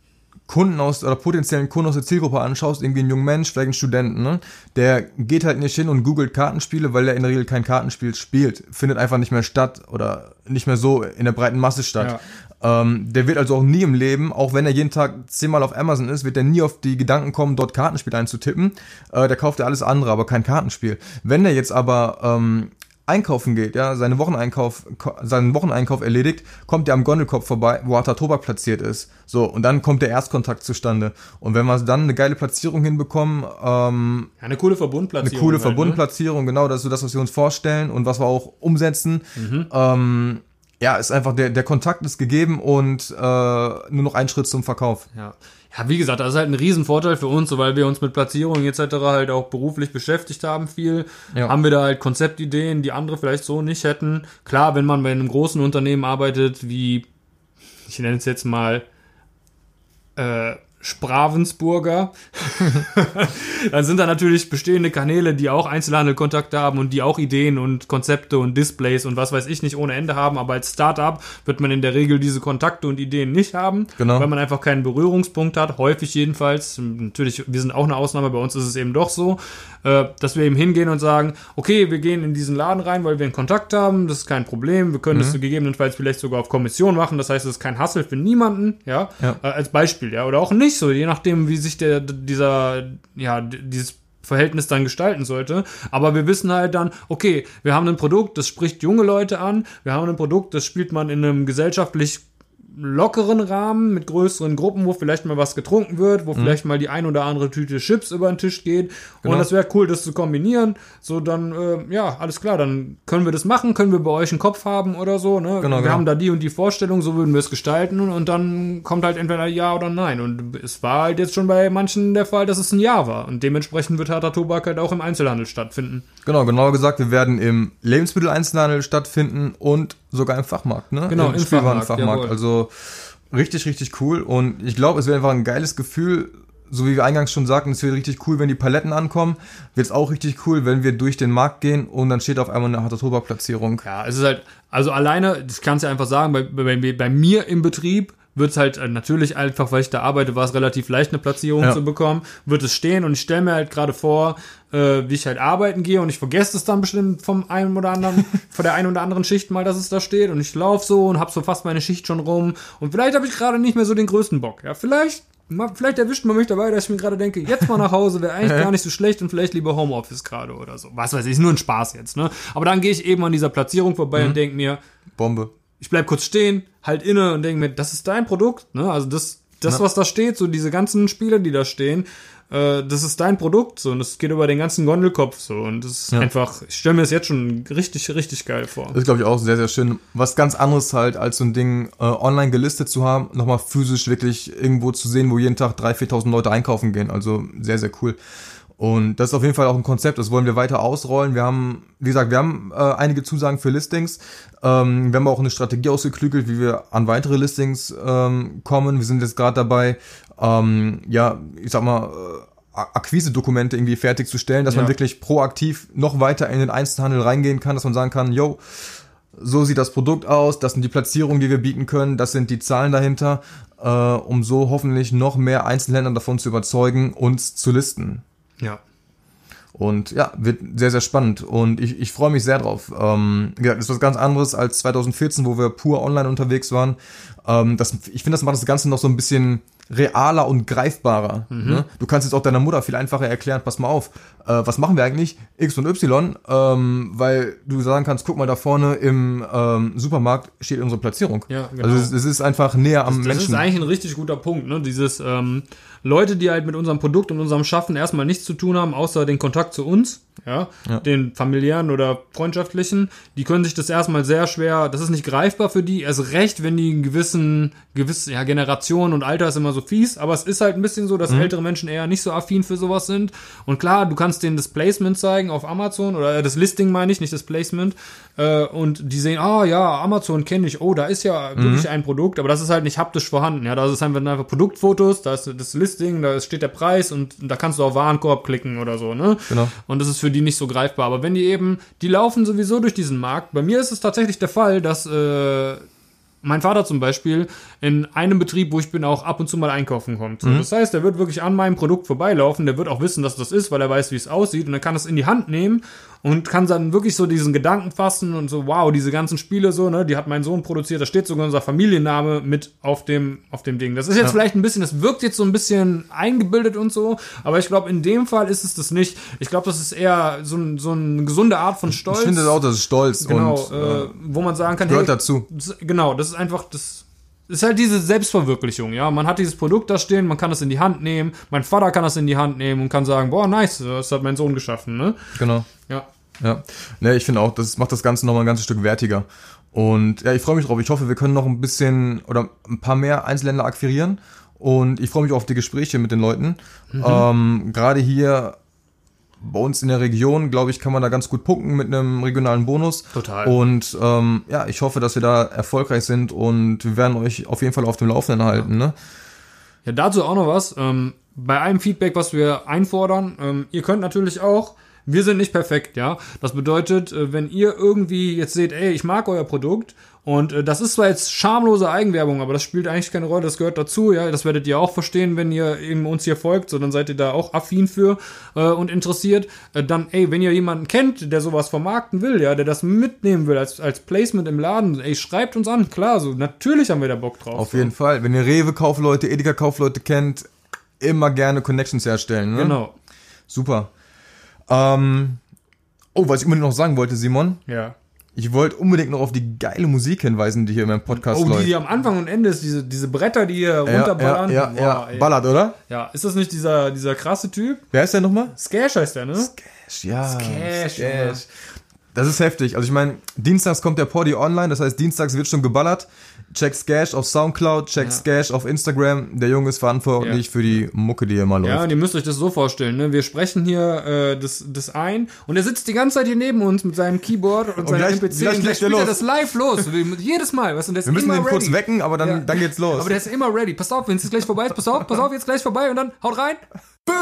Kunden aus oder potenziellen Kunden aus der Zielgruppe anschaust, irgendwie einen jungen Mensch, vielleicht einen Studenten, ne? der geht halt nicht hin und googelt Kartenspiele, weil er in der Regel kein Kartenspiel spielt, findet einfach nicht mehr statt oder nicht mehr so in der breiten Masse statt. Ähm, der wird also auch nie im Leben, auch wenn er jeden Tag zehnmal auf Amazon ist, wird er nie auf die Gedanken kommen, dort Kartenspiel einzutippen. Äh, der kauft ja alles andere, aber kein Kartenspiel. Wenn er jetzt aber ähm, einkaufen geht, ja, seine Wocheneinkauf, seinen Wocheneinkauf erledigt, kommt er am Gondelkopf vorbei, wo Harter Tobak platziert ist. So, und dann kommt der Erstkontakt zustande. Und wenn wir dann eine geile Platzierung hinbekommen, ähm, Ja, eine coole eine Verbundplatzierung. coole halt, ne? Verbundplatzierung, genau, das ist so das, was wir uns vorstellen und was wir auch umsetzen. Mhm. Ähm, ja, ist einfach, der, der Kontakt ist gegeben und äh, nur noch ein Schritt zum Verkauf. Ja. Ja, wie gesagt, das ist halt ein Riesenvorteil für uns, so weil wir uns mit Platzierungen etc. halt auch beruflich beschäftigt haben viel. Ja. Haben wir da halt Konzeptideen, die andere vielleicht so nicht hätten. Klar, wenn man bei einem großen Unternehmen arbeitet, wie, ich nenne es jetzt mal, äh, Spravensburger, dann sind da natürlich bestehende Kanäle, die auch Einzelhandelkontakte haben und die auch Ideen und Konzepte und Displays und was weiß ich nicht ohne Ende haben. Aber als Startup wird man in der Regel diese Kontakte und Ideen nicht haben, Genau. weil man einfach keinen Berührungspunkt hat, häufig jedenfalls. Natürlich, wir sind auch eine Ausnahme, bei uns ist es eben doch so, äh, dass wir eben hingehen und sagen, okay, wir gehen in diesen Laden rein, weil wir einen Kontakt haben, das ist kein Problem, wir können das so gegebenenfalls vielleicht sogar auf Kommission machen, das heißt, es ist kein Hassel für niemanden, ja, Ja. Äh, als Beispiel, ja, oder auch nicht so, je nachdem, wie sich der, dieser, ja, dieses Verhältnis dann gestalten sollte. Aber wir wissen halt dann, okay, wir haben ein Produkt, das spricht junge Leute an, wir haben ein Produkt, das spielt man in einem gesellschaftlich lockeren Rahmen mit größeren Gruppen, wo vielleicht mal was getrunken wird, wo vielleicht mal die ein oder andere Tüte Chips über den Tisch geht. Genau. Und das wäre cool, das zu kombinieren. So, dann, äh, ja, alles klar, dann können wir das machen, können wir bei euch einen Kopf haben oder so. Ne? Genau, wir genau. haben da die und die Vorstellung, so würden wir es gestalten und, dann kommt halt entweder Ja oder Nein. Und es war halt jetzt schon bei manchen der Fall, dass es ein Ja war. Und dementsprechend wird harter Tobak halt auch im Einzelhandel stattfinden. Genau, genauer gesagt, wir werden im Lebensmitteleinzelhandel stattfinden und sogar im Fachmarkt, ne? Genau, im im Spielwarenfachmarkt. Fachmarkt, Also richtig, richtig cool. Und ich glaube, es wäre einfach ein geiles Gefühl, so wie wir eingangs schon sagten, es wird richtig cool, wenn die Paletten ankommen. Wird es auch richtig cool, wenn wir durch den Markt gehen und dann steht auf einmal eine harte Tobakplatzierung. Ja, es ist halt, also alleine, das kannst du ja einfach sagen, bei, bei, bei mir im Betrieb wird es halt äh, natürlich einfach, weil ich da arbeite, war es relativ leicht, eine Platzierung Ja. zu bekommen, wird es stehen und ich stelle mir halt gerade vor, äh, wie ich halt arbeiten gehe und ich vergesse es dann bestimmt vom einen oder anderen, von der einen oder anderen Schicht mal, dass es da steht und ich laufe so und hab so fast meine Schicht schon rum und vielleicht habe ich gerade nicht mehr so den größten Bock. Ja, vielleicht Vielleicht erwischt man mich dabei, dass ich mir gerade denke, jetzt mal nach Hause wäre eigentlich gar nicht so schlecht und vielleicht lieber Homeoffice gerade oder so. Was weiß ich, ist nur ein Spaß jetzt, ne? Aber dann gehe ich eben an dieser Platzierung vorbei und denke mir, Bombe. Ich bleib kurz stehen, halt inne und denke mir, das ist dein Produkt, ne? Also das, das, was da steht, so diese ganzen Spiele, die da stehen, äh, das ist dein Produkt, so und das geht über den ganzen Gondelkopf so und das ist Ja. einfach, ich stelle mir das jetzt schon richtig, richtig geil vor. Das ist, glaube ich, auch sehr, sehr schön. Was ganz anderes halt, als so ein Ding äh, online gelistet zu haben, nochmal physisch wirklich irgendwo zu sehen, wo jeden Tag 3.000, 4.000 Leute einkaufen gehen. Also sehr, sehr cool. Und das ist auf jeden Fall auch ein Konzept, das wollen wir weiter ausrollen. Wir haben, wie gesagt, wir haben äh, einige Zusagen für Listings. Ähm, wir haben auch eine Strategie ausgeklügelt, wie wir an weitere Listings ähm, kommen. Wir sind jetzt gerade dabei, ähm, ja, ich sag mal, äh, Akquise-Dokumente irgendwie fertigzustellen, dass man Ja. wirklich proaktiv noch weiter in den Einzelhandel reingehen kann, dass man sagen kann, yo, so sieht das Produkt aus, das sind die Platzierungen, die wir bieten können, das sind die Zahlen dahinter, äh, um so hoffentlich noch mehr Einzelhändler davon zu überzeugen, uns zu listen. Ja. Und ja, wird sehr, sehr spannend und ich, ich freue mich sehr drauf. Ähm, wie gesagt, ist was ganz anderes als 2014, wo wir pur online unterwegs waren. Ähm, das, ich finde, das macht das Ganze noch so ein bisschen realer und greifbarer. Ne? Du kannst jetzt auch deiner Mutter viel einfacher erklären, pass mal auf, äh, was machen wir eigentlich? X und Y, ähm, weil du sagen kannst, guck mal, da vorne im ähm, Supermarkt steht unsere Platzierung. Ja, genau. Also es, es ist einfach näher am Das Menschen. ist eigentlich ein richtig guter Punkt, ne? Dieses ähm, Leute, die halt mit unserem Produkt und unserem Schaffen erstmal nichts zu tun haben, außer den Kontakt zu uns, ja, Ja. den familiären oder freundschaftlichen, die können sich das erstmal sehr schwer, das ist nicht greifbar für die, erst recht, wenn die ein gewisses gewissen, gewissen, ja, Generation und Alter ist immer so fies, aber es ist halt ein bisschen so, dass Mhm. ältere Menschen eher nicht so affin für sowas sind. Und klar, du kannst denen das Placement zeigen auf Amazon oder äh, das Listing meine ich, nicht das Placement. Äh, und die sehen, ah ja, Amazon kenne ich, oh, da ist ja Mhm. wirklich ein Produkt, aber das ist halt nicht haptisch vorhanden. Ja, da ist einfach, einfach Produktfotos, da ist das Listing, da steht der Preis und da kannst du auf Warenkorb klicken oder so, ne? Genau. Und das ist für die nicht so greifbar. Aber wenn die eben, die laufen sowieso durch diesen Markt. Bei mir ist es tatsächlich der Fall, dass äh, mein Vater zum Beispiel in einem Betrieb, wo ich bin, auch ab und zu mal einkaufen kommt. So, Das heißt, der wird wirklich an meinem Produkt vorbeilaufen, der wird auch wissen, dass das ist, weil er weiß, wie es aussieht und er kann es in die Hand nehmen und kann dann wirklich so diesen Gedanken fassen und so, wow, diese ganzen Spiele so, ne, die hat mein Sohn produziert, da steht sogar unser Familienname mit auf dem, auf dem Ding. Das ist jetzt vielleicht ein bisschen, das wirkt jetzt so ein bisschen eingebildet und so, aber ich glaube, in dem Fall ist es das nicht. Ich glaube, das ist eher so, ein, so eine gesunde Art von Stolz. Ich finde auch, das ist stolz Genau, und äh, wo man sagen kann, gehört dazu. das, genau, das ist einfach das ist halt diese Selbstverwirklichung, ja. Man hat dieses Produkt da stehen, man kann es in die Hand nehmen, mein Vater kann das in die Hand nehmen und kann sagen, boah, nice, das hat mein Sohn geschaffen, ne? genau. Ja. Ja, ne, ich finde auch, das macht das Ganze nochmal ein ganzes Stück wertiger. Und ja, ich freue mich drauf. Ich hoffe, wir können noch ein bisschen oder ein paar mehr Einzelländer akquirieren. Und ich freue mich auf die Gespräche mit den Leuten. Ähm, Gerade hier bei uns in der Region, glaube ich, kann man da ganz gut punkten mit einem regionalen Bonus. Total. Und ähm, ja, ich hoffe, dass wir da erfolgreich sind und wir werden euch auf jeden Fall auf dem Laufenden halten. Ne? Ja, dazu auch noch was. Ähm, bei allem Feedback, was wir einfordern, ähm, ihr könnt natürlich auch, wir sind nicht perfekt, ja. Das bedeutet, äh, wenn ihr irgendwie jetzt seht, ey, ich mag euer Produkt und äh, das ist zwar jetzt schamlose Eigenwerbung, aber das spielt eigentlich keine Rolle, das gehört dazu, ja. Das werdet ihr auch verstehen, wenn ihr eben uns hier folgt, so dann seid ihr da auch affin für äh, und interessiert. Äh, dann, ey, wenn ihr jemanden kennt, der sowas vermarkten will, ja, der das mitnehmen will als, als Placement im Laden, ey, schreibt uns an, klar, so, natürlich haben wir da Bock drauf. Auf jeden Fall. Wenn ihr Rewe-Kaufleute, Edeka-Kaufleute kennt, immer gerne Connections herstellen. Ne? Genau. Super. Ähm, oh, was ich unbedingt noch sagen wollte, Simon. Ja. Ich wollte unbedingt noch auf die geile Musik hinweisen, die hier in meinem Podcast Oh, die, läuft. die am Anfang und Ende ist, diese, diese Bretter, die hier ja, runterballern. ja, ja, ja. ey. Ballert, oder? ja, ist das nicht dieser, dieser krasse Typ? Wer ist der nochmal? Skash heißt der, ne? Ja, Scash, Junge. Das ist heftig. Also ich meine, dienstags kommt der Poddy online, das heißt, dienstags wird schon geballert. Check Scash auf Soundcloud, check ja. Scash auf Instagram. Der Junge ist verantwortlich ja. für die Mucke, die hier mal läuft. Ja, und ihr müsst euch das so vorstellen. Ne? Wir sprechen hier äh, das, das ein und er sitzt die ganze Zeit hier neben uns mit seinem Keyboard und, und seinem gleich, MPC. Gleich, und gleich spielt er das live los. Jedes Mal. Weißt du, Wir müssen den ready. kurz wecken, aber dann, ja. dann geht's los. Aber der ist immer ready. Pass auf, wenn es jetzt gleich vorbei ist. Pass auf, pass auf, jetzt gleich vorbei und dann haut rein. Bö!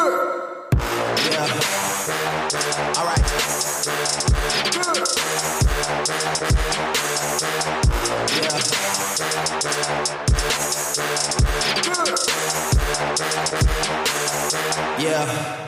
Yeah. Alright. Bö! Yeah. Yeah.